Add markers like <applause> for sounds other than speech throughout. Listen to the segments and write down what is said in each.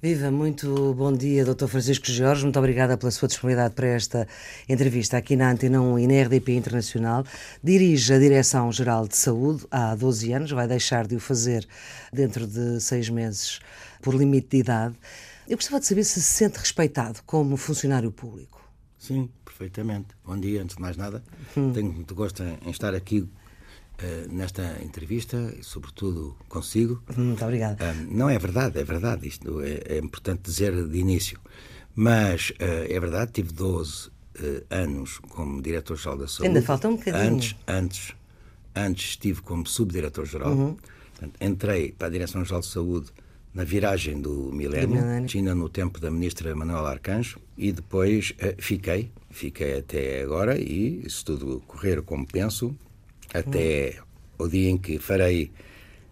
Viva, muito bom dia, Dr. Francisco Jorge. Muito obrigada pela sua disponibilidade para esta entrevista aqui na Antena 1 e na RDP Internacional. Dirige a Direção-Geral de Saúde há 12 anos, vai deixar de o fazer dentro de seis meses por limite de idade. Eu gostava de saber se se sente respeitado como funcionário público. Sim, perfeitamente. Bom dia, antes de mais nada. Hum. Tenho muito gosto em estar aqui Uh, nesta entrevista, sobretudo consigo. Muito obrigado. Uh, não é verdade, é verdade, isto é, é importante dizer de início. Mas uh, é verdade, tive 12 anos como diretor-geral da saúde. Ainda falta um bocadinho. Antes, antes, antes estive como subdiretor-geral. Uhum. Entrei para a Direção-Geral de Saúde na viragem do milénio, tinha no tempo da ministra Manuela Arcanjo, e depois fiquei, fiquei até agora, e se tudo correr como penso, até hum. o dia em que farei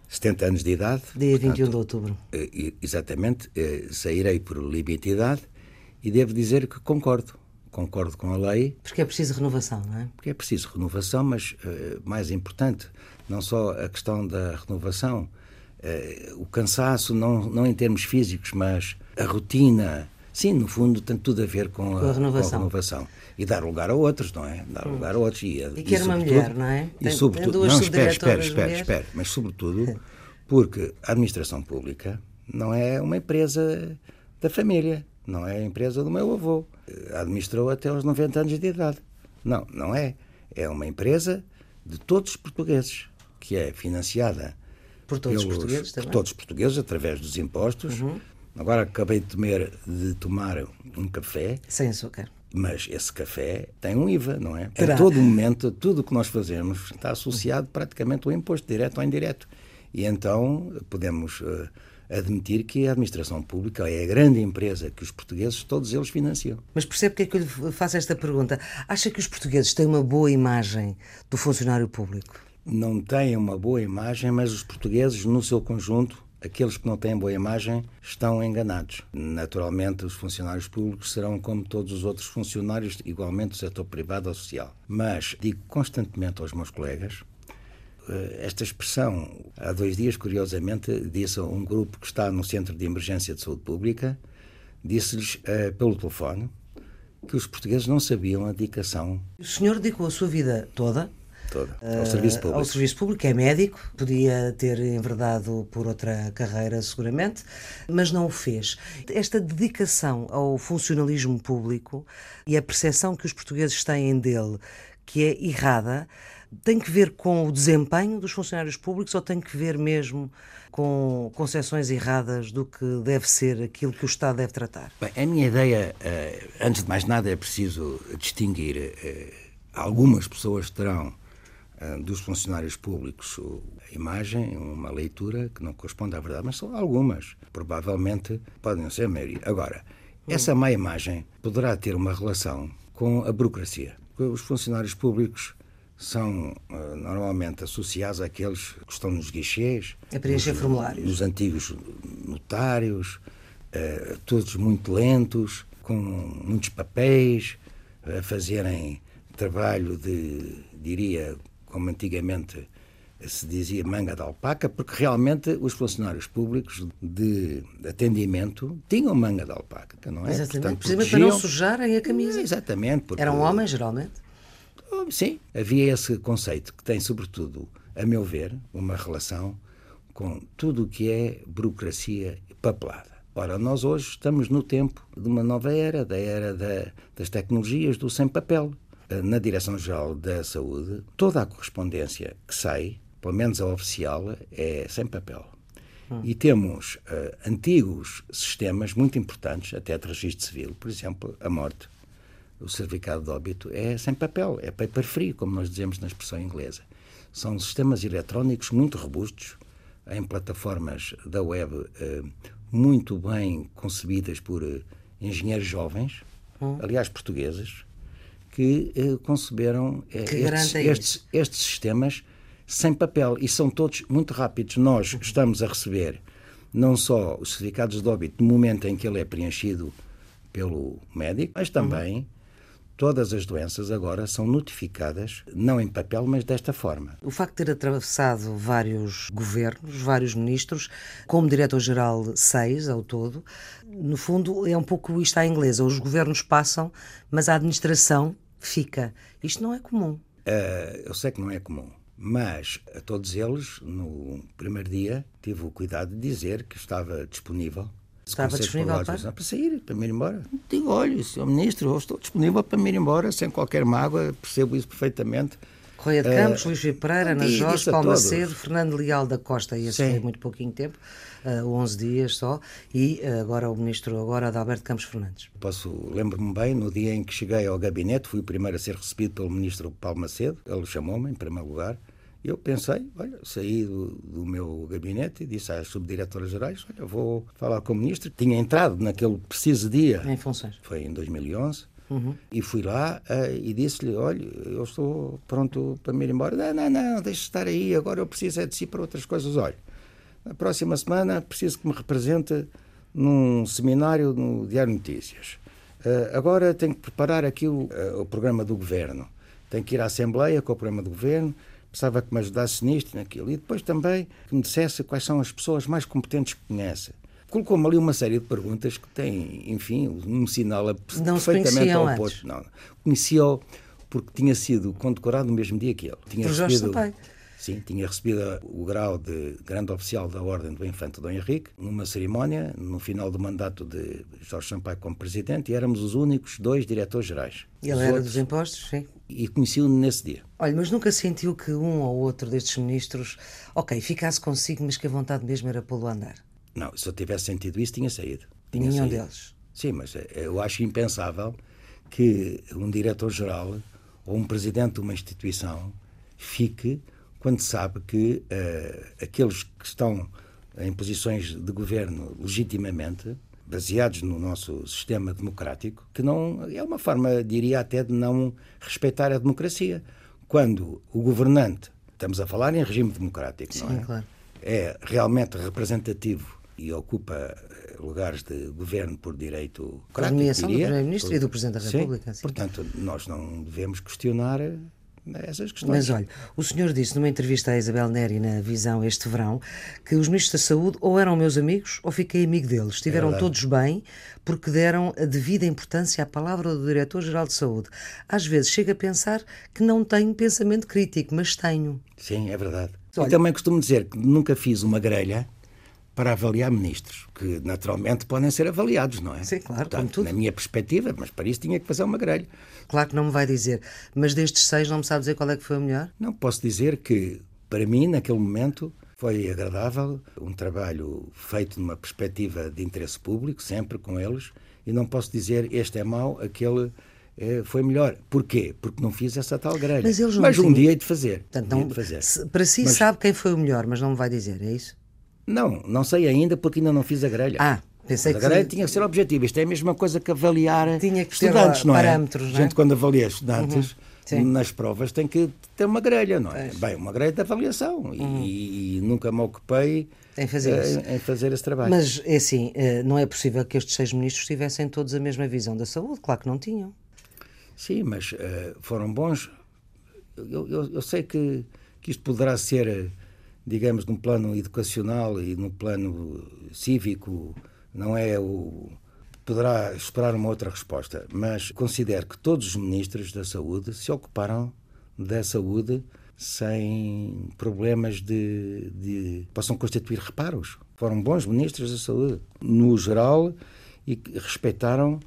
70 anos de idade. Dia portanto, 21 de outubro. Eh, exatamente, eh, sairei por limite de idade e devo dizer que concordo. Concordo com a lei. Porque é preciso renovação, não é? Porque é preciso renovação, mas uh, mais importante, não só a questão da renovação, o cansaço, não, não em termos físicos, mas a rotina, Sim, no fundo tem tudo a ver com a, com a, renovação. Com a renovação. E dar lugar a outros, não é? Dar hum. lugar a outros. E, e quer uma mulher, não é? Tem, e sobretudo, não, espera, espera, espera, espera, mas sobretudo porque a administração pública não é uma empresa da família, não é a empresa do meu avô. Administrou até aos 90 anos de idade. Não, não é. É uma empresa de todos os portugueses, que é financiada por todos pelos, os portugueses também. Por todos os portugueses, através dos impostos, uhum. Agora acabei de tomar, de tomar um café. Sem açúcar. Mas esse café tem um IVA, não é? Terá. A todo momento, tudo o que nós fazemos está associado praticamente ao imposto, direto ou indireto. E então podemos uh, admitir que a administração pública é a grande empresa que os portugueses, todos eles, financiam. Mas percebe que é que eu lhe faço esta pergunta? Acha que os portugueses têm uma boa imagem do funcionário público? Não têm uma boa imagem, mas os portugueses, no seu conjunto, aqueles que não têm boa imagem estão enganados. Naturalmente, os funcionários públicos serão como todos os outros funcionários, igualmente do setor privado ou social. Mas digo constantemente aos meus colegas eh, esta expressão, há dois dias, curiosamente, disse a um grupo que está no Centro de Emergência de Saúde Pública, disse-lhes uh, pelo telefone que os portugueses não sabiam a dedicação. O senhor dedicou a sua vida toda toda. Ao serviço público. Ao serviço público, é médico, podia ter enverdado por outra carreira, seguramente, mas não o fez. Esta dedicação ao funcionalismo público e a percepção que os portugueses têm dele, que é errada, tem que ver com o desempenho dos funcionários públicos ou tem que ver mesmo com concepções erradas do que deve ser aquilo que o Estado deve tratar? Bem, a minha ideia, eh, antes de mais nada, é preciso distinguir. Eh, algumas pessoas terão dos funcionários públicos a imagem, uma leitura que não corresponde à verdade, mas são algumas. Provavelmente podem ser a maioria. Agora, essa má imagem poderá ter uma relação com a burocracia. Os funcionários públicos são uh, normalmente associados àqueles que estão nos guichês, a preencher nos, formulários. Nos antigos notários, uh, todos muito lentos, com muitos papéis, a fazerem trabalho de, diria, como antigamente se dizia manga de alpaca, porque realmente os funcionários públicos de atendimento tinham manga de alpaca, não é? Exatamente, Portanto, precisamente para não sujarem a camisa. Exatamente. Porque... Eram homens, geralmente? Oh, sim, havia esse conceito que tem, sobretudo, a meu ver, uma relação com tudo o que é burocracia papelada. Ora, nós hoje estamos no tempo de uma nova era, da era da, das tecnologias, do sem papel na Direção-Geral da Saúde, toda a correspondência que sai, pelo menos a oficial, é sem papel. Hum. E temos uh, antigos sistemas muito importantes, até de registro civil, por exemplo, a morte, o certificado de óbito, é sem papel, é paper free, como nós dizemos na expressão inglesa. São sistemas eletrónicos muito robustos, em plataformas da web uh, muito bem concebidas por uh, engenheiros jovens, hum. aliás, portugueses, que eh, conceberam eh, que estes, estes, estes, sistemas sem papel e são todos muito rápidos. Nós estamos a receber não só os certificados de óbito no momento em que ele é preenchido pelo médico, mas também todas as doenças agora são notificadas, não em papel, mas desta forma. O facto de ter atravessado vários governos, vários ministros, como diretor-geral seis ao todo, no fundo é um pouco isto à inglesa. Os governos passam, mas a administração fica. Isto não é comum. Uh, eu sei que não é comum. Mas a todos eles, no primeiro dia, tive o cuidado de dizer que estava disponível Estava disponível para? para sair, para me ir embora. Digo, olha, Sr. Ministro, eu estou disponível para me ir embora, sem qualquer mágoa, percebo isso perfeitamente. Correia de Campos, uh, Luís Filipe Pereira, Ana Jorge, Paulo Macedo, Fernando Leal da Costa, e esse foi muito pouquinho tempo, uh, 11 dias só, e uh, agora o Ministro agora Alberto Campos Fernandes. Posso, lembro-me bem, no dia em que cheguei ao gabinete, fui o primeiro a ser recebido pelo Ministro Paulo Macedo, ele chamou-me em primeiro lugar, eu pensei, olha, saí do, do meu gabinete e disse às subdiretoras gerais, olha, vou falar com o ministro. Tinha entrado naquele preciso dia. Em funções. Foi em 2011. Uhum. E fui lá uh, e disse-lhe: Olha, eu estou pronto para me ir embora. Não, não, não, deixe estar aí, agora eu preciso é de si para outras coisas. Olha, na próxima semana preciso que me represente num seminário no Diário Notícias. Uh, agora tenho que preparar aqui o, uh, o programa do governo. Tenho que ir à Assembleia com o programa do governo precisava que me ajudasse nisto naquilo. E depois também que me dissesse quais são as pessoas mais competentes que conhece. Colocou-me ali uma série de perguntas que têm, enfim, um sinal não perfeitamente oposto. Não, conhecia-o porque tinha sido condecorado no mesmo dia que ele. Tinha Por Jorge Sampaio. Sim, tinha recebido o grau de grande oficial da Ordem do Infante Dom Henrique, numa cerimónia, no final do mandato de Jorge Sampaio como presidente, e éramos os únicos dois diretores gerais. E ele era outros, dos impostos, sim. E conheci-o nesse dia. Olha, mas nunca sentiu que um ou outro destes ministros, ok, ficasse consigo, mas que a vontade mesmo era pô-lo andar? Não, se eu tivesse sentido isso, tinha saído. Tinha Nenhum saído. deles? Sim, mas eh, eu acho impensável que um diretor-geral ou um presidente de uma instituição fique quando sabe que uh, aqueles que estão em posições de governo legitimamente, baseados no nosso sistema democrático, que não é uma forma, diria até, de não respeitar a democracia. Quando o governante, estamos a falar em regime democrático, Sim, não é? Claro. É realmente representativo e ocupa eh, lugares de governo por direito. A nomeação do Primeiro-Ministro e do Presidente da República. Sim, Portanto, nós não devemos questionar essas questões. Mas olha, o senhor disse numa entrevista à Isabel Neri na Visão este verão que os ministros da Saúde ou eram meus amigos ou fiquei amigo deles. Estiveram é todos bem porque deram a devida importância à palavra do Diretor-Geral de Saúde. Às vezes chego a pensar que não tenho pensamento crítico, mas tenho. Sim, é verdade. Olha, e também costumo dizer que nunca fiz uma grelha para avaliar ministros, que naturalmente podem ser avaliados, não é? Sim, claro, Portanto, como tudo. Na minha perspectiva, mas para isso tinha que fazer uma grelha. Claro que não me vai dizer, mas destes seis não me sabe dizer qual é que foi o melhor? Não, posso dizer que, para mim, naquele momento, foi agradável, um trabalho feito numa perspectiva de interesse público, sempre com eles, e não posso dizer este é mau, aquele é, foi melhor. Porquê? Porque não fiz essa tal grelha. Mas, eles não mas um dia hei de fazer. Portanto, não, de fazer. Para si mas, sabe quem foi o melhor, mas não me vai dizer, é isso? Não, não sei ainda porque ainda não fiz a grelha. Ah, pensei Mas a grelha que... tinha que ser objetivo. Isto é a mesma coisa que avaliar tinha que estudantes, não é? Parâmetros, não é? Gente, quando avalia estudantes, uhum. nas provas tem que ter uma grelha, não é? Bem, uma grelha de avaliação. Uhum. E, e, nunca me ocupei em fazer, uh, em fazer esse trabalho. Mas, é assim, uh, não é possível que estes seis ministros tivessem todos a mesma visão da saúde. Claro que não tinham. Sim, mas uh, foram bons. Eu, eu, eu, sei que, que isto poderá ser digamos, no plano educacional e no plano cívico, não é o. Poderá esperar uma outra resposta, mas considero que todos os ministros da saúde se ocuparam da saúde sem problemas de, de possam constituir reparos. Foram bons ministros da saúde, no geral, e respeitaram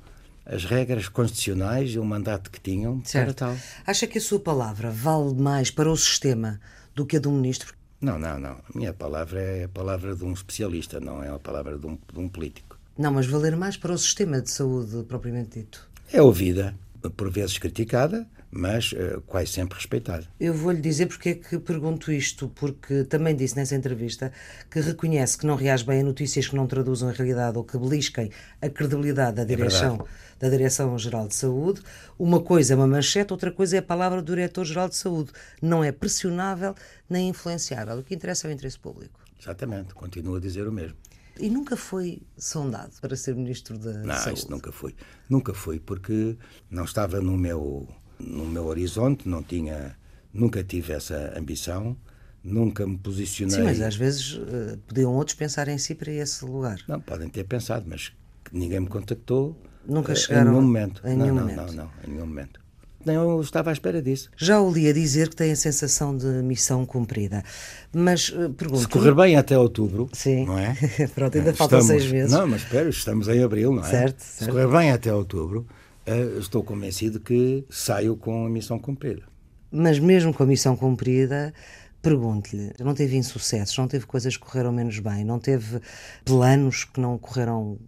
as regras constitucionais e o mandato que tinham certo. para tal. Acha que a sua palavra vale mais para o sistema do que a do ministro? Não, não, não. A minha palavra é a palavra de um especialista, não é a palavra de um, de um político. Não, mas valer mais para o sistema de saúde propriamente dito. É ouvida, por vezes criticada, mas uh, quase sempre respeitada. Eu vou-lhe dizer porque é que pergunto isto, porque também disse nessa entrevista que reconhece que não reage bem a notícias que não traduzam a realidade ou que belisquem a credibilidade da é direção, é da Direção-Geral de Saúde. Uma coisa é uma manchete, outra coisa é a palavra do Diretor-Geral de Saúde. Não é pressionável nem influenciável. O que interessa é o interesse público. Exatamente, continuo a dizer o mesmo. E nunca foi sondado para ser Ministro da não, Saúde? Não, isso nunca foi. Nunca foi, porque não estava no meu, no meu horizonte, não tinha, nunca tive essa ambição, nunca me posicionei. Sim, mas às vezes uh, podiam outros pensar em si para esse lugar. Não, podem ter pensado, mas ninguém me contactou. Nunca chegaram em nenhum momento. Em não, nenhum não, momento. não, não, em nenhum momento. Nem eu estava à espera disso. Já o li a dizer que tem a sensação de missão cumprida. Mas uh, pergunto. Se correr bem até outubro, Sim. não é? <laughs> Pronto, ainda faltam Estamos- seis meses. Não, mas espera, estamos em abril, não é? Certo, Se certo. correr bem até outubro, eh, estou convencido que saio com a missão cumprida. Mas mesmo com a missão cumprida, pergunto-lhe: não teve insucessos, não teve coisas que correram menos bem, não teve planos que não correram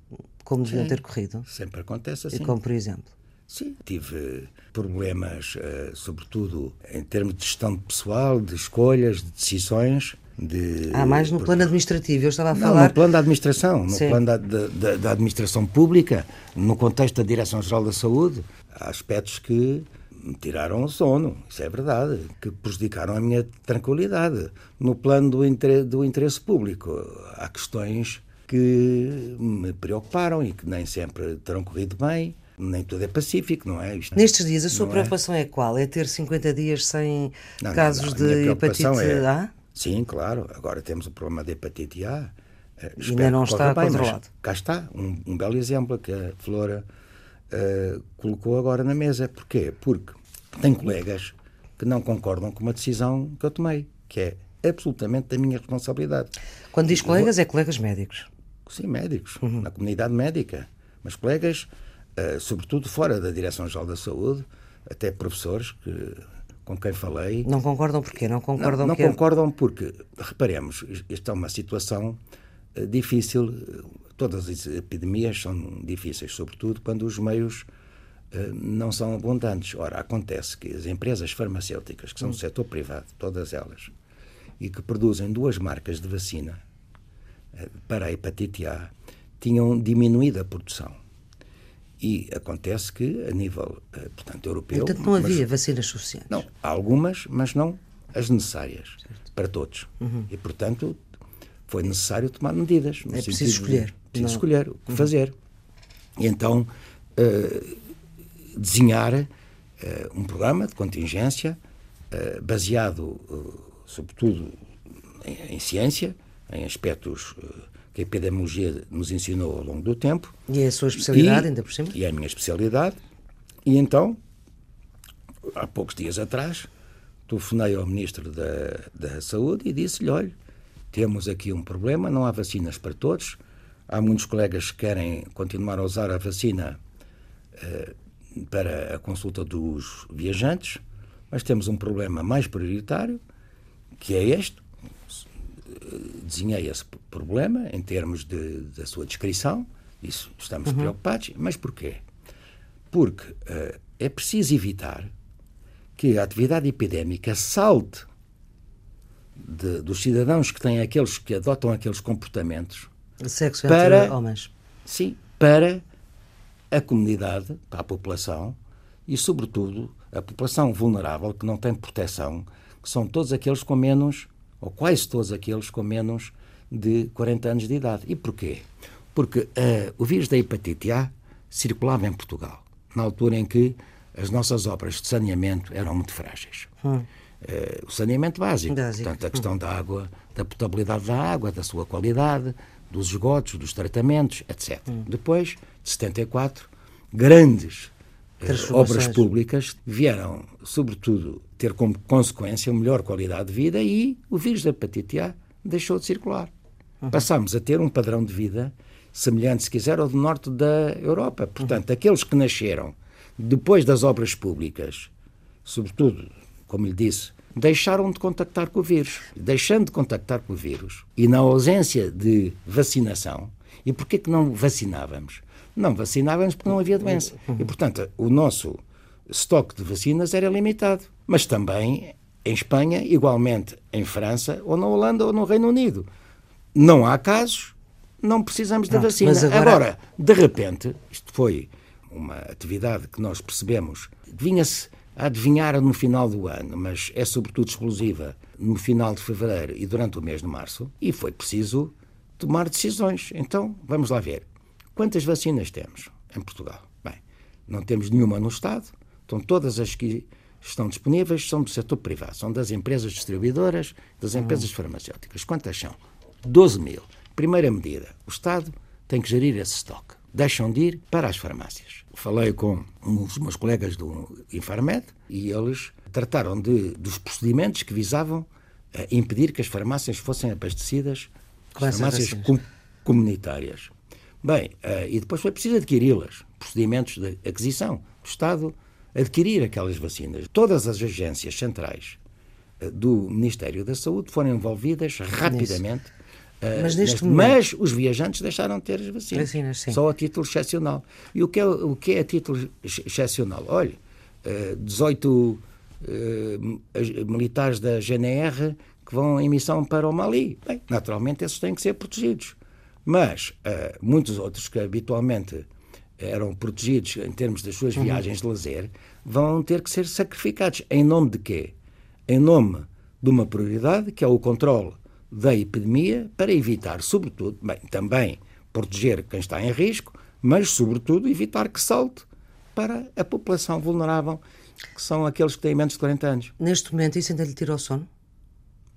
como deviam ter corrido? Sempre acontece E assim. como, por exemplo? Sim, tive problemas, eh, sobretudo em termos de gestão de pessoal, de escolhas, de decisões. De, Ah, mais no por- plano administrativo. Eu estava a Não, falar. no plano da administração, no Sim. plano da, da- da- administração pública, no contexto da Direção-Geral da Saúde, há aspectos que me tiraram o sono, isso é verdade, que prejudicaram a minha tranquilidade. No plano do, inter- do interesse público, há questões que me preocuparam e que nem sempre terão corrido bem, nem tudo é pacífico, não é? Isto- Nestes dias, a sua não é? preocupação é qual? É ter 50 dias sem Não, não, casos não, minha de hepatite é- A? Sim, claro. Agora temos o problema da hepatite A. Eh, Ainda não está bem, controlado. Cá está, um, um belo exemplo que a Flora eh, colocou agora na mesa. Porquê? Porque tem colegas que não concordam com uma decisão que eu tomei, que é absolutamente da minha responsabilidade. Quando diz colegas, é colegas médicos. Sim, médicos, Uhum. na comunidade médica, mas colegas, eh, sobretudo fora da Direção-Geral da Saúde, até professores que, com quem falei, Não concordam porquê? Não concordam não, não que é- concordam porque, reparemos, isto é uma situação eh, difícil. Todas as epidemias são difíceis, sobretudo quando os meios eh, não são abundantes. Ora, acontece que as empresas farmacêuticas, que são do setor privado, todas elas, e que produzem duas marcas de vacina eh, para a hepatite A, tinham diminuído a produção. E acontece que, a nível, eh, portanto, europeu... Portanto, não mas- havia vacinas suficientes. não, há algumas, mas não as necessárias para todos. E, portanto, foi necessário tomar medidas. É preciso de- escolher. preciso Não- escolher o que fazer. E então, eh, desenhar eh, um programa de contingência eh, baseado, sobretudo, em, em ciência, em aspectos que a epidemiologia nos ensinou ao longo do tempo. E é a sua especialidade, E- ainda por cima? E é a minha especialidade. E então, há poucos dias atrás, telefonei ao Ministro da, da Saúde e disse-lhe: olha, temos aqui um problema, não há vacinas para todos. Há muitos colegas que querem continuar a usar a vacina eh, para a consulta dos viajantes, mas temos um problema mais prioritário, que é este. Desenhei esse problema em termos de, da sua descrição, isso estamos preocupados, mas porquê? Porque eh, é preciso evitar que a atividade epidémica salte de- dos cidadãos que têm aqueles que adotam aqueles comportamentos Sexo Para- entre homens. Sim, para a comunidade, para a população e, sobretudo, a população vulnerável que não tem proteção, que são todos aqueles com menos, ou quase todos aqueles com menos de 40 anos de idade. E porquê? Porque eh, o vírus da hepatite A circulava em Portugal, na altura em que as nossas obras de saneamento eram muito frágeis. Eh, o saneamento básico, Básico. portanto, a questão da água, da potabilidade da água, da sua qualidade, dos esgotos, dos tratamentos, etc. Depois, de 74, grandes eh, obras públicas vieram, sobretudo, ter como consequência melhor qualidade de vida e o vírus da hepatite A deixou de circular. Passámos a ter um padrão de vida semelhante, se quiser, ao do norte da Europa. Portanto, aqueles que nasceram depois das obras públicas, sobretudo, como lhe disse, deixaram de contactar com o vírus. Deixando de contactar com o vírus e na ausência de vacinação, e porquê que não vacinávamos? Não vacinávamos porque não havia doença. E, portanto, o nosso estoque de vacinas era limitado. Mas também em Espanha, igualmente em França, ou na Holanda, ou no Reino Unido. Não há casos, não precisamos da Pronto, vacina. mas agora- agora, de repente, isto foi uma atividade que nós percebemos, vinha-se a adivinhar no final do ano, mas é sobretudo explosiva no final de fevereiro e durante o mês de março, e foi preciso tomar decisões. Então, vamos lá ver. Quantas vacinas temos em Portugal? Bem, não temos nenhuma no Estado, estão todas as que estão disponíveis são do setor privado, são das empresas distribuidoras, das empresas uhum. farmacêuticas. Quantas são? 12 mil. Primeira medida, o Estado tem que gerir esse estoque. Deixam de ir para as farmácias. Falei com uns meus colegas do Infarmed e eles trataram de, dos procedimentos que visavam uh, impedir que as farmácias fossem abastecidas, as farmácias com, comunitárias. Bem, uh, e depois foi preciso adquiri-las, procedimentos de aquisição. O Estado adquirir aquelas vacinas. Todas as agências centrais uh, do Ministério da Saúde foram envolvidas rapidamente. Mas, neste momento... mas os viajantes deixaram de ter as vacinas. vacinas só a título excepcional. E o que é, o que é a título excepcional? Olha, 18 uh, militares da GNR que vão em missão para o Mali. Bem, naturalmente, esses têm que ser protegidos. Mas muitos outros que habitualmente eram protegidos em termos das suas uhum. viagens de lazer vão ter que ser sacrificados. Em nome de quê? Em nome de uma prioridade que é o controle da epidemia para evitar, sobretudo, bem, também proteger quem está em risco, mas, sobretudo, evitar que salte para a população vulnerável que são aqueles que têm menos de 40 anos. Neste momento, isso ainda lhe tira o sono?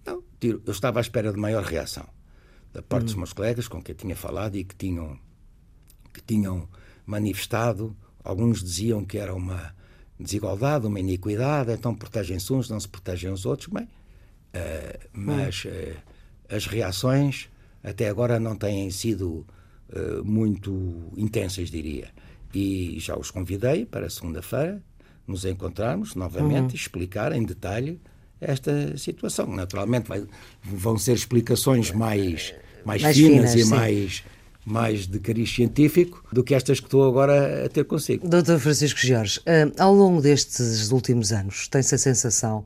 Não, tiro. Eu estava à espera de maior reação da parte hum. dos meus colegas com quem eu tinha falado e que tinham, que tinham manifestado. Alguns diziam que era uma desigualdade, uma iniquidade, então protegem-se uns, não se protegem os outros. Bem, uh, mas uh, as reações até agora não têm sido uh, muito intensas, diria. E já os convidei para segunda-feira nos encontrarmos novamente e explicar em detalhe esta situação. Naturalmente vai, vão ser explicações mais, mais, mais finas, finas, e mais, mais de cariz científico do que estas que estou agora a ter consigo. Doutor Francisco Jorge, uh, ao longo destes últimos anos, tem-se a sensação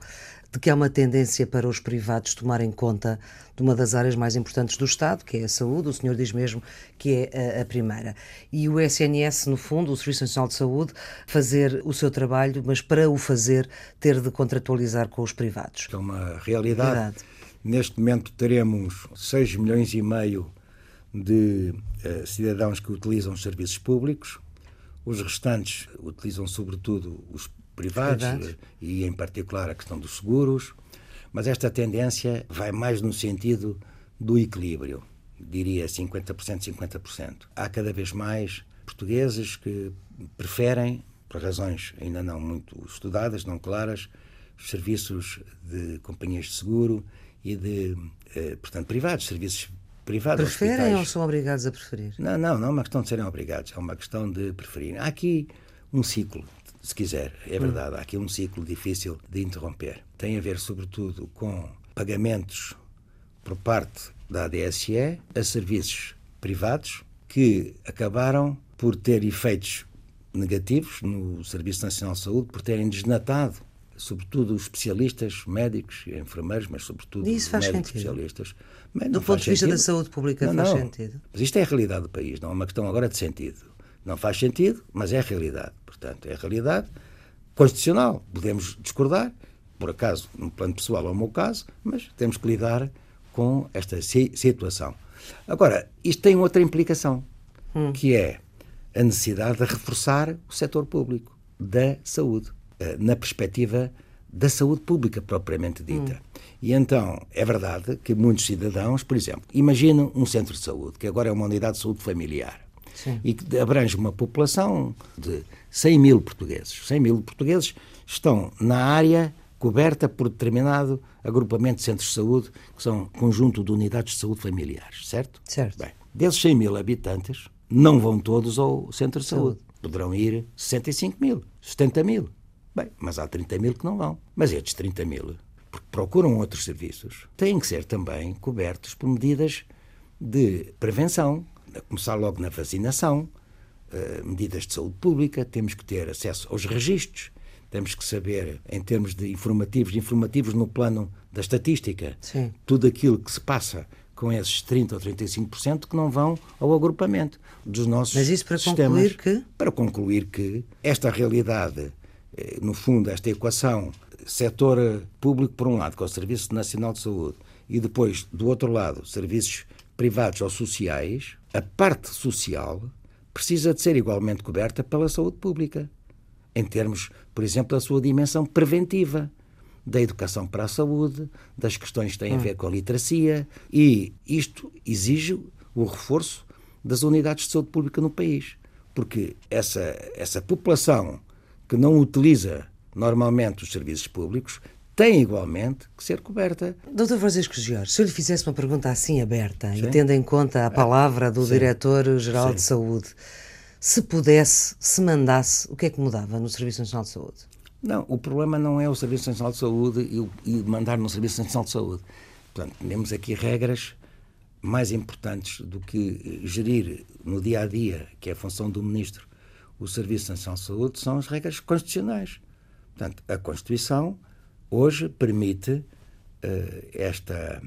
de que há uma tendência para os privados tomarem conta de uma das áreas mais importantes do Estado, que é a saúde, o senhor diz mesmo que é a, a primeira. E o SNS, no fundo, o Serviço Nacional de Saúde, fazer o seu trabalho, mas para o fazer, ter de contratualizar com os privados. É uma realidade. Verdade. Neste momento teremos 6 milhões e meio de uh, cidadãos que utilizam os serviços públicos. Os restantes utilizam, sobretudo, os privados Verdade. e, em particular, a questão dos seguros. Mas esta tendência vai mais no sentido do equilíbrio, diria 50%, 50%. Há cada vez mais portugueses que preferem, por razões ainda não muito estudadas, não claras, os serviços de companhias de seguro e de, eh, portanto, privados, serviços privados. Preferem hospitais. ou são obrigados a preferir? Não, não, não é uma questão de serem obrigados, é uma questão de preferir. Há aqui um ciclo se quiser. É hum. verdade, há aqui um ciclo difícil de interromper. Tem a ver, sobretudo, com pagamentos por parte da ADSE a serviços privados que acabaram por ter efeitos negativos no Serviço Nacional de Saúde, por terem desnatado, sobretudo os especialistas, médicos e enfermeiros, mas sobretudo médicos sentido. especialistas. Mas do ponto de vista sentido. da saúde pública não, faz não. sentido. Mas isto é a realidade do país, não é uma questão agora de sentido. Não faz sentido, mas é a realidade. Portanto, é a realidade constitucional. Podemos discordar, por acaso, no plano pessoal é o meu caso, mas temos que lidar com esta situação. Agora, isto tem outra implicação, hum. que é a necessidade de reforçar o setor público da saúde, na perspectiva da saúde pública propriamente dita. Hum. E então, é verdade que muitos cidadãos, por exemplo, imaginem um centro de saúde, que agora é uma unidade de saúde familiar, Sim. e que abrange uma população de 100 mil portugueses. 100 mil portugueses estão na área coberta por determinado agrupamento de centros de saúde, que são conjunto de unidades de saúde familiares, certo? Certo. Bem, desses 100 mil habitantes, não vão todos ao centro de saúde. saúde. Poderão ir 65 mil, 70 mil. Bem, mas há 30 mil que não vão. Mas estes 30 mil, porque procuram outros serviços, têm que ser também cobertos por medidas de prevenção, a começar logo na vacinação, uh, medidas de saúde pública, temos que ter acesso aos registros, temos que saber, em termos de informativos, informativos no plano da estatística, Sim. tudo aquilo que se passa com esses 30% ou 35% que não vão ao agrupamento dos nossos Mas isso para sistemas. concluir que? Para concluir que esta realidade, eh, no fundo, esta equação, setor público por um lado, com o Serviço Nacional de Saúde, e depois, do outro lado, serviços privados ou sociais, a parte social precisa de ser igualmente coberta pela saúde pública, em termos, por exemplo, da sua dimensão preventiva, da educação para a saúde, das questões que têm a ver com a literacia, e isto exige o reforço das unidades de saúde pública no país, porque essa, essa população que não utiliza normalmente os serviços públicos tem igualmente que ser coberta. Doutor Francisco Jorge, se eu lhe fizesse uma pergunta assim aberta Sim. e tendo em conta a palavra do Diretor-Geral de Saúde, se pudesse, se mandasse, o que é que mudava no Serviço Nacional de Saúde? Não, o problema não é o Serviço Nacional de Saúde e, e mandar no Serviço Nacional de Saúde. Portanto, temos aqui regras mais importantes do que gerir no dia a dia, que é a função do Ministro, o Serviço Nacional de Saúde, são as regras constitucionais. Portanto, a Constituição hoje permite uh, esta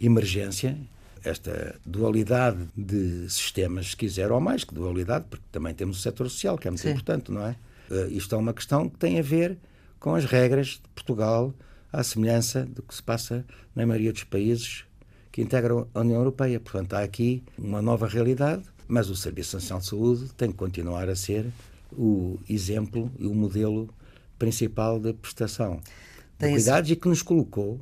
emergência, esta dualidade de sistemas, se quiser, ou mais que dualidade, porque também temos o setor social, que é muito Sim. importante, não é? Uh, isto é uma questão que tem a ver com as regras de Portugal, à semelhança do que se passa na maioria dos países que integram a União Europeia. Portanto, há aqui uma nova realidade, mas o Serviço Nacional de Saúde tem que continuar a ser o exemplo e o modelo principal de prestação de cuidados e que nos colocou,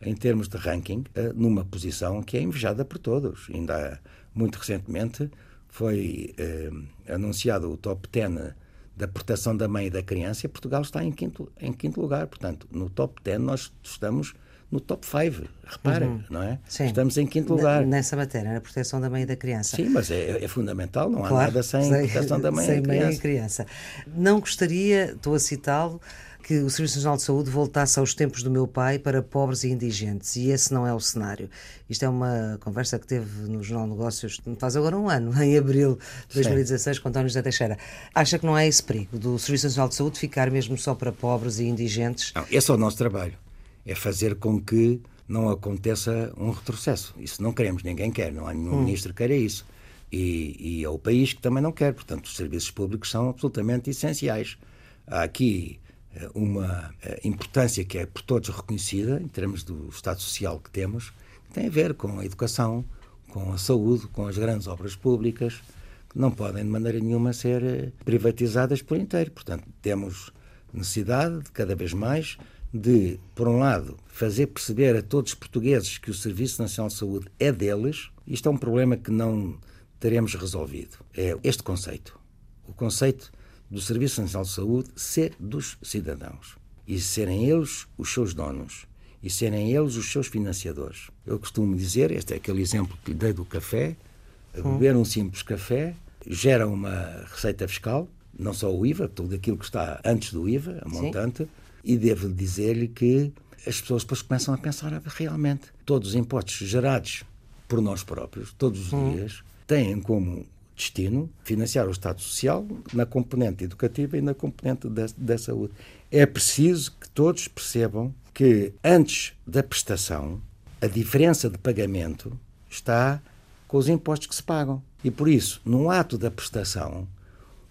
em termos de ranking, eh, numa posição que é invejada por todos. Ainda muito recentemente foi eh, anunciado o top 10 da proteção da mãe e da criança e Portugal está em quinto, em quinto lugar. Portanto, no top 10 nós estamos no top 5, reparem, uhum. não é? Sim. Estamos em quinto lugar. Nessa matéria, na proteção da mãe e da criança. Sim, mas é, é fundamental, não há claro, nada sem, sem proteção da mãe, <laughs> sem e, mãe criança. e criança. Não gostaria, estou a citá-lo, que o Serviço Nacional de Saúde voltasse aos tempos do meu pai para pobres e indigentes, e esse não é o cenário. Isto é uma conversa que teve no Jornal de Negócios faz agora um ano, <laughs> em abril de 2016, Sim. com António José Teixeira. Acha que não há esse perigo do Serviço Nacional de Saúde ficar mesmo só para pobres e indigentes? Não, esse é o nosso trabalho. É fazer com que não aconteça um retrocesso. Isso não queremos, ninguém quer, não há nenhum hum. ministro que queira isso. E, e é o país que também não quer. Portanto, os serviços públicos são absolutamente essenciais. Há aqui eh, uma eh, importância que é por todos reconhecida, em termos do Estado Social que temos, que tem a ver com a educação, com a saúde, com as grandes obras públicas, que não podem de maneira nenhuma ser eh, privatizadas por inteiro. Portanto, temos necessidade, de, cada vez mais, de, por um lado, fazer perceber a todos os portugueses que o Serviço Nacional de Saúde é deles. Isto é um problema que não teremos resolvido. É este conceito. O conceito do Serviço Nacional de Saúde ser dos cidadãos e serem eles os seus donos e serem eles os seus financiadores. Eu costumo dizer, este é aquele exemplo que lhe dei do café, hum. beber um simples café gera uma receita fiscal, não só o IVA, tudo aquilo que está antes do IVA, a montante, Sim. E devo dizer-lhe que as pessoas depois começam a pensar realmente todos os impostos gerados por nós próprios, todos os hum. dias, têm como destino financiar o Estado Social na componente educativa e na componente da, da saúde. É preciso que todos percebam que antes da prestação, a diferença de pagamento está com os impostos que se pagam. E por isso, no ato da prestação,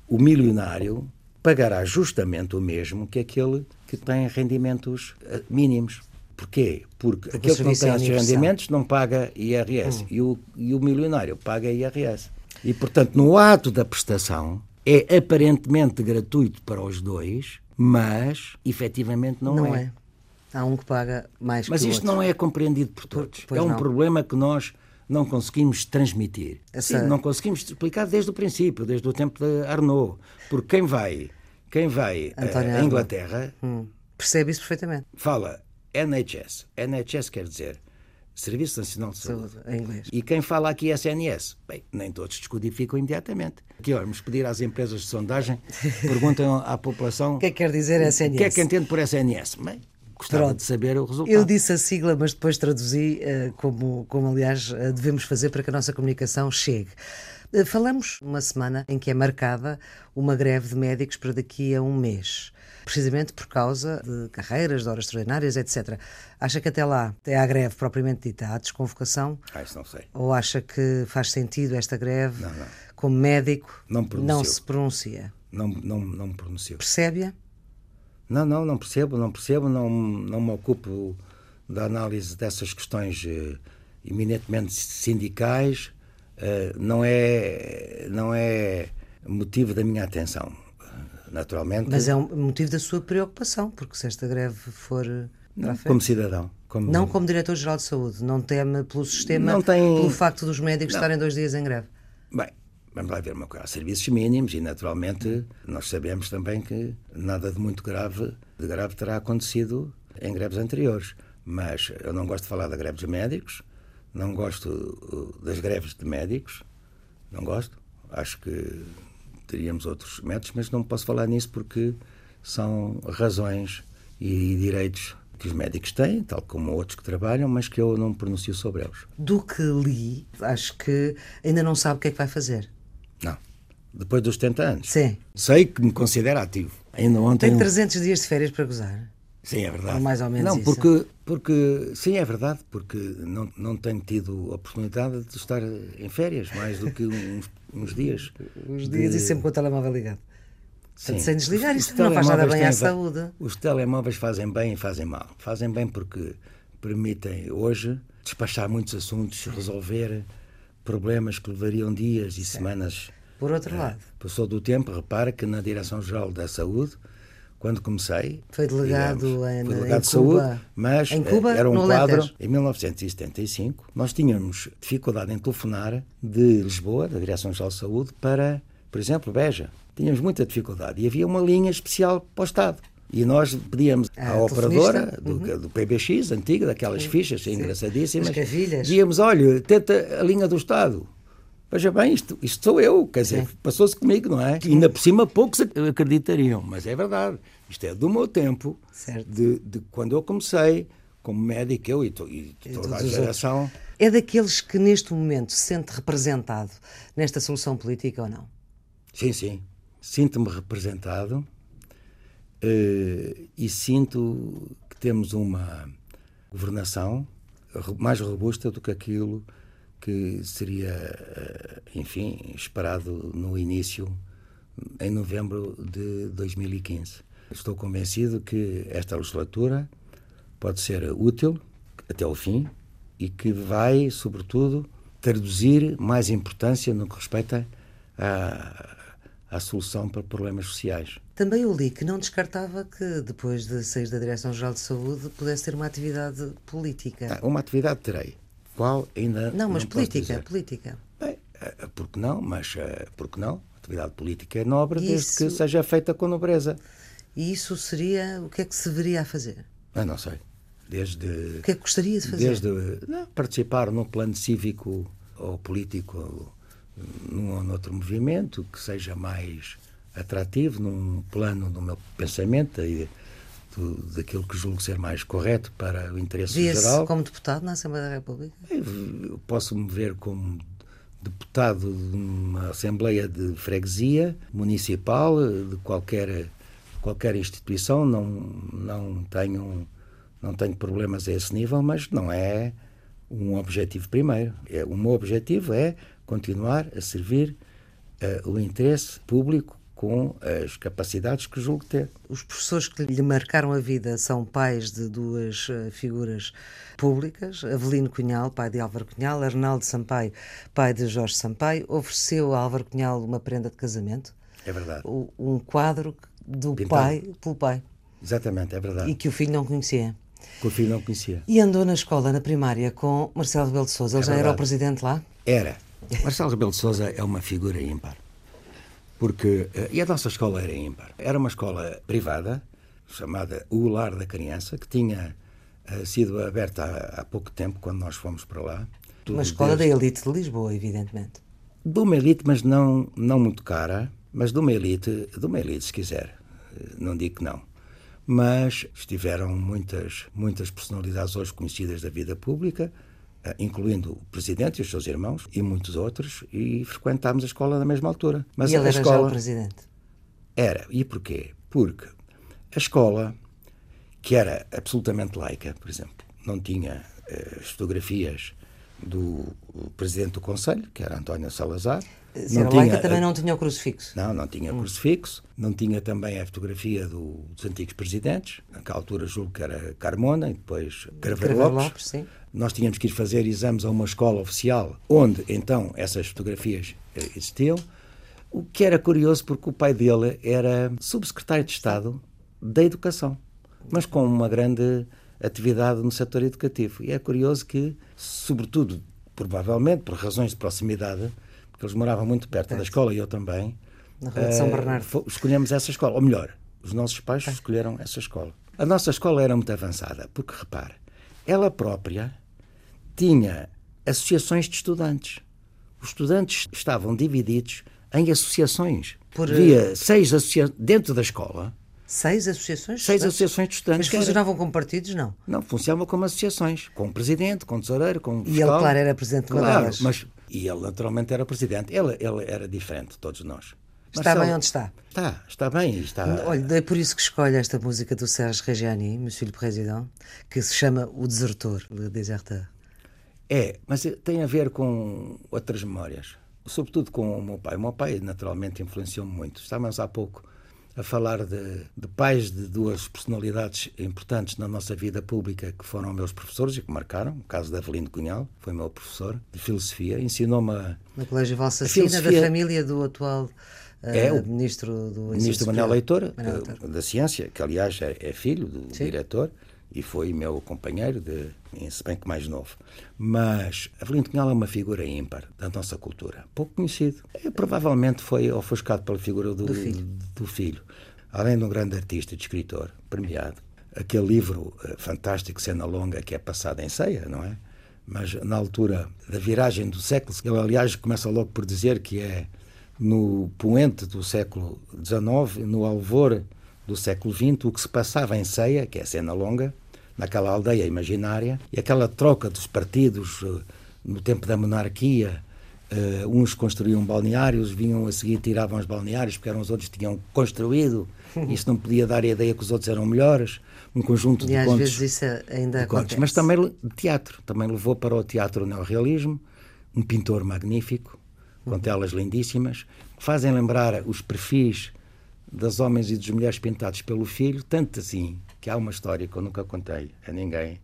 o milionário pagará justamente o mesmo que aquele que tem rendimentos eh, mínimos. Porquê? Porque, Porque aquele que não tem esses rendimentos não paga IRS hum. e, o, e o milionário paga IRS. E, portanto, no ato da prestação, é aparentemente gratuito para os dois, mas efetivamente não, não é. é. Há um que paga mais Mas que isto não é compreendido por todos. Pois é um não. problema que nós não conseguimos transmitir. Essa... Sim, não conseguimos explicar desde o princípio, desde o tempo de Arnaud. Porque quem vai, quem vai à Inglaterra hum. percebe isso perfeitamente. Fala NHS. NHS quer dizer Serviço Nacional de Saúde. Saúde, em inglês. E quem fala aqui SNS? Bem, nem todos descodificam imediatamente. Aqui vamos pedir às empresas de sondagem, <laughs> perguntam à população... O que é que quer dizer SNS? O que é que entende por SNS? Bem, gostava Pronto. de saber o resultado. Eu disse a sigla, mas depois traduzi uh, como, como, aliás, uh, devemos fazer para que a nossa comunicação chegue. Uh, falamos uma semana em que é marcada uma greve de médicos para daqui a um mês precisamente por causa de carreiras, de horas extraordinárias, etc. Acha que até lá é a greve propriamente dita, a desconvocação? Ah, isso não sei. Ou acha que faz sentido esta greve? Não, não. Como médico, não, não se pronuncia? Não, não, não me pronuncio. Percebe-a? Não, não, não percebo, não percebo, não, não me ocupo da análise dessas questões eh, eminentemente sindicais, não, é, não é motivo da minha atenção. Naturalmente. Mas é um motivo da sua preocupação, porque se esta greve for. Não, como cidadão. Como... Não como diretor-geral de saúde. Não teme pelo sistema, não tem... pelo facto dos médicos não. estarem dois dias em greve. Bem, vamos lá ver uma coisa. Há serviços mínimos e, naturalmente, nós sabemos também que nada de muito grave, de grave terá acontecido em greves anteriores. Mas eu não gosto de falar da greve dos médicos, não gosto uh, das greves de médicos, não gosto. Acho que teríamos outros métodos, mas não posso falar nisso porque são razões e direitos que os médicos têm, tal como outros que trabalham, mas que eu não pronuncio sobre eles. Do que li, acho que ainda não sabe o que é que vai fazer. Não. Depois dos 70 anos. Sim. Sei que me considero ativo. Ainda ontem. Tem 300 dias de férias para gozar. Sim, é verdade. Ou mais ou menos Não, porque, porque sim, é verdade, porque não, não tenho tido oportunidade de estar em férias mais do que uns, uns dias. Uns dias de... e sempre com o telemóvel ligado. Sim. Sem desligar, isso não faz nada bem à saúde. Os telemóveis fazem bem e fazem mal. Fazem bem porque permitem hoje despachar muitos assuntos, resolver problemas que levariam dias e semanas. Por outro lado. Passou do tempo, repara que na Direção-Geral da Saúde quando comecei. Foi delegado, digamos, em, foi delegado de Cuba. saúde, mas Cuba, era um quadro. Em 1975, nós tínhamos dificuldade em telefonar de Lisboa, da Direção-Geral de Saúde, para, por exemplo, Beja. Tínhamos muita dificuldade e havia uma linha especial para o Estado. E nós pedíamos à operadora do, uhum. do, PBX, antiga, daquelas fichas sim. engraçadíssimas, dizíamos, olha, tenta a linha do Estado. Veja bem, isto, isto sou eu, quer dizer, passou-se comigo, não é? E ainda por cima poucos acreditariam, mas é verdade. Isto é do meu tempo, de, de, quando eu comecei como médico, eu e, to, e toda a geração. É daqueles que neste momento se sente representado nesta solução política ou não? Sim, sim. Sinto-me representado uh, e sinto que temos uma governação mais robusta do que aquilo que seria, eh, enfim, esperado no início, em novembro de 2015. Estou convencido que esta legislatura pode ser útil até o fim e que vai, sobretudo, traduzir mais importância no que respeita à, à solução para problemas sociais. Também eu li que não descartava que, depois de sair da Direção-Geral de Saúde, pudesse ter uma atividade política. Ah, uma atividade terei qual ainda. Não, mas não política, política. Bem, eh, porque não? Mas eh, porque não? Atividade política é nobre isso... desde que seja feita com nobreza. E isso seria. O que é que se deveria a fazer? Eu não sei. Desde. O que é que gostaria de fazer? Desde não, participar num plano cívico ou político num ou noutro movimento que seja mais atrativo, num plano do meu pensamento e do, daquilo que julgo ser mais correto para o interesse geral. como deputado na Assembleia da República? Eu posso me ver como deputado de uma Assembleia de Freguesia municipal, de qualquer, qualquer instituição, não, não, tenho, não tenho problemas a esse nível, mas não é um objetivo primeiro. É, o meu objetivo é continuar a servir uh, o interesse público com as capacidades que julgo ter. Os professores que lhe marcaram a vida são pais de duas eh, figuras públicas, Avelino Cunhal, pai de Álvaro Cunhal, Arnaldo Sampaio, pai de Jorge Sampaio, ofereceu a Álvaro Cunhal uma prenda de casamento. É verdade. Um quadro do Pintado. pai pelo pai. Exatamente, é verdade. E que o filho não conhecia. Que o filho não conhecia. E andou na escola, na primária, com Marcelo Rebelo de Sousa. Ele é já verdade. era o presidente lá? Era. Marcelo Rebelo de Sousa é uma figura ímpar porque eh, e a nossa escola era ímpar. Era uma escola privada chamada O Lar da Criança que tinha uh, sido aberta há, há, pouco tempo quando nós fomos para lá. Uma escola desde... da elite de Lisboa, evidentemente. De uma elite, mas não não muito cara, mas de uma elite, de uma elite se quiser. Eh, não digo que não. Mas estiveram muitas muitas personalidades hoje conhecidas da vida pública eh, incluindo o presidente e os seus irmãos e muitos outros, e frequentámos a escola na mesma altura. Mas e ele a era escola já o presidente? Era. E porquê? Porque a escola, que era absolutamente laica, por exemplo, não tinha uh, fotografias do presidente do Conselho, que era António Salazar. Se não era tinha, laica, também não tinha o crucifixo. Não, não tinha hum. crucifixo, não tinha também a fotografia do, dos antigos presidentes, naquela altura julgo que era Carmona e depois Craveiro Lopes. Lopes sim. Nós tínhamos que ir fazer exames a uma escola oficial, onde então essas fotografias eh, existiam. O que era curioso porque o pai dele era subsecretário de Estado da Educação, mas com uma grande atividade no setor educativo. E é curioso que, sobretudo, provavelmente por razões de proximidade, porque eles moravam muito perto da escola e eu também, na Rua de São eh, Bernardo. escolhemos essa escola. Ou melhor, os nossos pais escolheram essa escola. A nossa escola era muito avançada, porque repare, ela própria tinha associações de estudantes. Os estudantes estavam divididos em associações. Por... Havia seis associações dentro da escola. Seis associações? Seis associações de estudantes. Mas funcionavam como partidos, não? Não, funcionavam como associações. Com um presidente, com um tesoureiro, com fiscal. E ele, claro, era presidente de claro, delas. Mas, e ele, naturalmente, era presidente. Ele, ele era diferente de todos nós. Está Marcelo, bem onde está? Está, está bem. Está... Olha, é por isso que escolhe esta música do Sérgio Reggiani, Monsieur le Président, que se chama O Desertor, Le Deserteur. É, mas tem a ver com outras memórias. Sobretudo com o meu pai. O meu pai, naturalmente, influenciou-me muito. Estávamos há pouco a falar de, de, pais de duas personalidades importantes na nossa vida pública que foram meus professores e que marcaram. O caso de Avelino Cunhal, foi meu professor de filosofia, ensinou-me a. No Colégio Valsacina, da família do atual. É, o ministro do ministro Manuel Leitor, Manuel Leitor, da Ciência, que aliás é, é filho do Sim. diretor e foi meu companheiro, de, se bem que mais novo. Mas Avelino Cunhal é uma figura ímpar da nossa cultura, pouco conhecido. É, provavelmente foi ofuscado pela figura do, do, filho. do, filho. Além de um grande artista e escritor, premiado. Aquele livro uh, fantástico, Cena Longa, que é passado em ceia, não é? Mas na altura da viragem do século, ele aliás começa logo por dizer que é no poente do século XIX, no alvor do século XX, o que se passava em Ceia, que é a cena longa, naquela aldeia imaginária, e aquela troca dos partidos eh, no tempo da monarquia, Uh, uns construíam balneários, vinham a seguir, tiravam os balneários, porque eram os outros que tinham construído. Isso não podia dar a ideia que os outros eram melhores. Um conjunto e de às contos. vezes isso ainda acontece. Contos. Mas também teatro. Também levou para o teatro neorrealismo. Um pintor magnífico, com telas lindíssimas, que fazem lembrar os perfis das homens e das mulheres pintados pelo filho, tanto assim que há uma história que eu nunca contei a ninguém,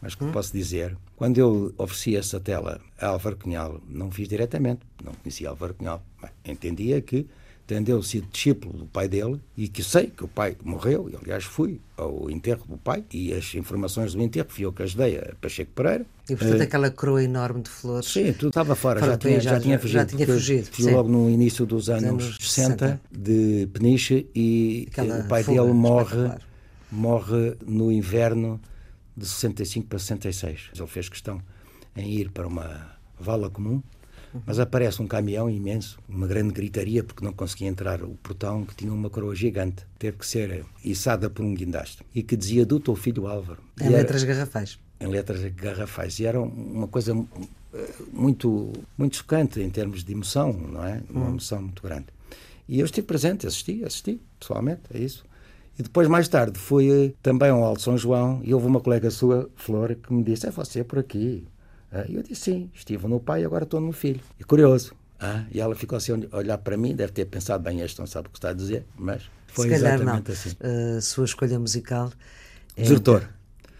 mas que hum? posso dizer. Quando eu ofereci essa tela a Álvaro Cunhal, não fiz diretamente, não conhecia Álvaro Cunhal, entendia que tendeu sido discípulo do pai dele e que sei que o pai morreu, e aliás fui ao enterro do pai e as informações do enterro fui eu que ajudei a Pacheco Pereira. E portanto uh, aquela coroa enorme de flores. Sim, tudo estava fora, já, tinha, já, já, tinha fugido. Já tinha fugido. Fui logo no início dos anos, anos 60, 60, de Peniche e aquela o pai dele morre, morre no inverno de 65 para 66. Ele fez questão em ir para uma vala comum mas aparece um caminhão imenso, uma grande gritaria, porque não conseguia entrar o portão, que tinha uma coroa gigante. Teve que ser içada por um guindaste. E que dizia do teu filho Álvaro. Em e letras era, garrafais. Em letras garrafais. E era uma coisa eh, muito, muito chocante em termos de emoção, não é? Uma hum. emoção muito grande. E eu estive presente, assisti, assisti, pessoalmente, é isso. E depois, mais tarde, fui eh, também ao Alto São João e houve uma colega sua, Flor, que me disse: É você por aqui. Ah, e eu disse sim, estive no pai e agora estou no filho. E curioso. Ah, e ela ficou assim a olhar para mim, deve ter pensado bem, este não sabe o que está a dizer, mas foi Se exatamente não. assim. A sua escolha musical é... Desertor.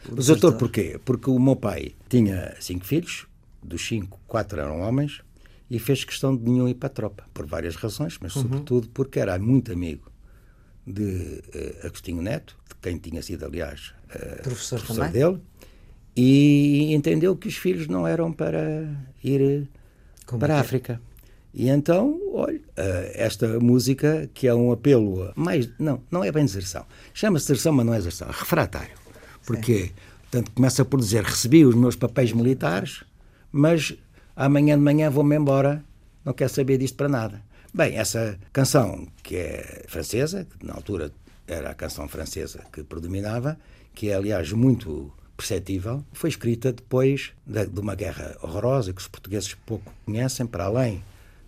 O desertor porquê? Porque o meu pai tinha cinco filhos, dos cinco, quatro eram homens, e fez questão de nenhum ir para a tropa, por várias razões, mas uhum. sobretudo porque era muito amigo de uh, Agostinho Neto, de quem tinha sido, aliás, uh, professor, professor dele, e entendeu que os filhos não eram para ir Como para a é? África. E então, olha, eh, esta música que é um apelo mais não, não é bem deserção. Chama-se deserção, mas não é deserção, é refratário. Porque, portanto, começa por dizer: recebi os meus papéis militares, mas amanhã de manhã vou-me embora, não quero saber disto para nada. Bem, essa canção, que é francesa, que na altura era a canção francesa que predominava, que é, aliás, muito perceptível, foi escrita depois de, de uma guerra horrorosa que os portugueses pouco conhecem, para além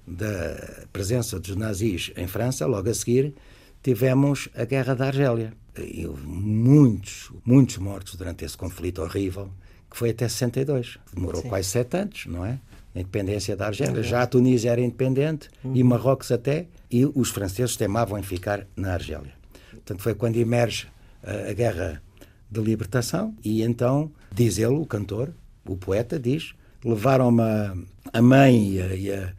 da presença dos nazis em França, logo a seguir tivemos a Guerra da Argélia. E houve muitos, muitos mortos durante esse conflito horrível, que foi até 62. Demorou Sim. quase sete anos, não é? a independência da Argélia. Já a Tunísia era independente e Marrocos até, e os franceses temavam em ficar na Argélia. Portanto, foi quando emerge a, a guerra de libertação e então, diz ele, o cantor, o poeta, diz, levaram-me a, a, mãe e, a, e, a,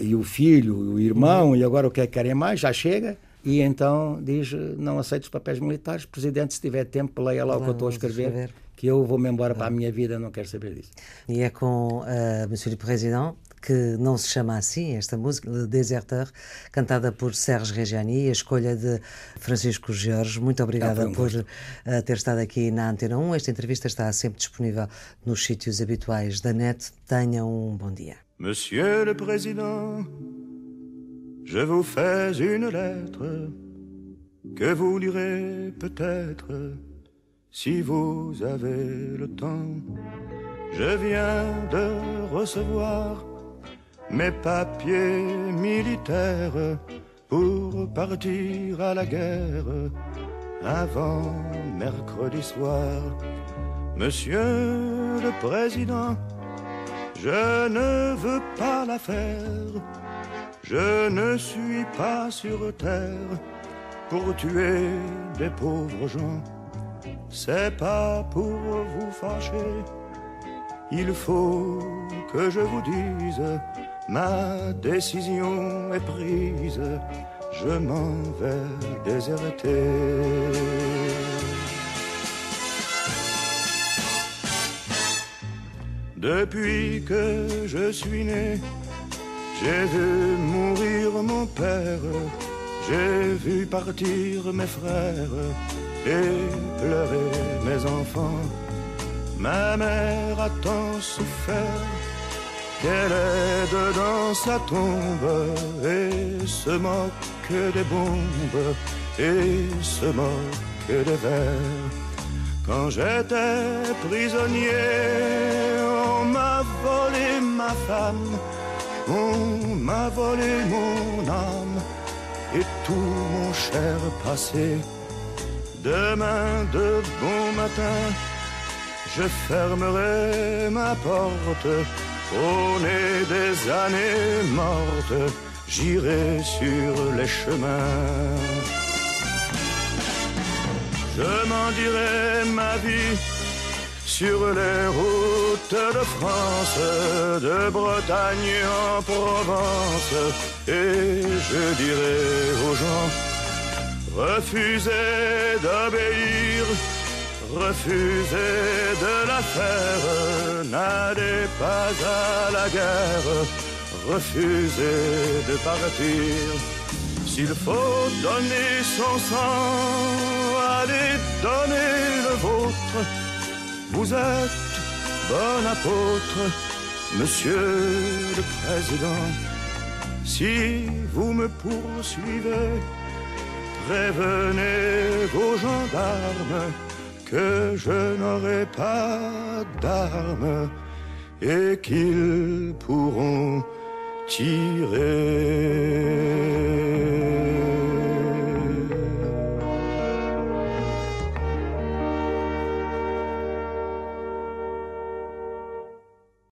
e, o filho, o irmão, e agora o que é que querem mais? Já chega. E então diz, não aceito os papéis militares, presidente, se tiver tempo, leia lá o que eu estou a escrever que eu vou-me embora para a minha vida, não quero saber disso. E é com uh, Monsieur le Président que não se chama assim, esta música, Le Déserteur, cantada por Serge Reggiani, a escolha de Francisco Jorge. Muito obrigada ah, um por uh, ter estado aqui na Antena 1. Esta entrevista está sempre disponível nos sítios habituais da net. Tenham um bom dia. Monsieur le Président, je vous fais une lettre que vous lirez peut-être. si vous avez le temps. Je viens de recevoir mes papiers militaires pour partir à la guerre avant mercredi soir. Monsieur le Président, je ne veux pas la faire. Je ne suis pas sur terre pour tuer des pauvres gens c'est pas pour vous fâcher. Il faut que je vous dise, ma décision est prise, je m'en vais déserter. Depuis que je suis né, j'ai vu mourir mon père, j'ai vu partir mes frères et pleurer mes enfants. Ma mère a tant souffert qu'elle est dedans sa tombe et se moque des bombes et se moque des vers. Quand j'étais prisonnier, on m'a volé ma femme, on m'a volé mon âme et tout mon cher passé. Demain de bon matin, je fermerai ma porte. Au des années mortes, j'irai sur les chemins. Je m'en dirai ma vie sur les routes de France, de Bretagne en Provence, et je dirai aux gens Refusez d'obéir, refusez de la faire, n'allez pas à la guerre, refusez de partir. S'il faut donner son sang, allez donner le vôtre. Vous êtes bon apôtre, monsieur le président. Si vous me poursuivez, Prévenez vos gendarmes que je n'aurai pas d'armes et qu'ils pourront tirer.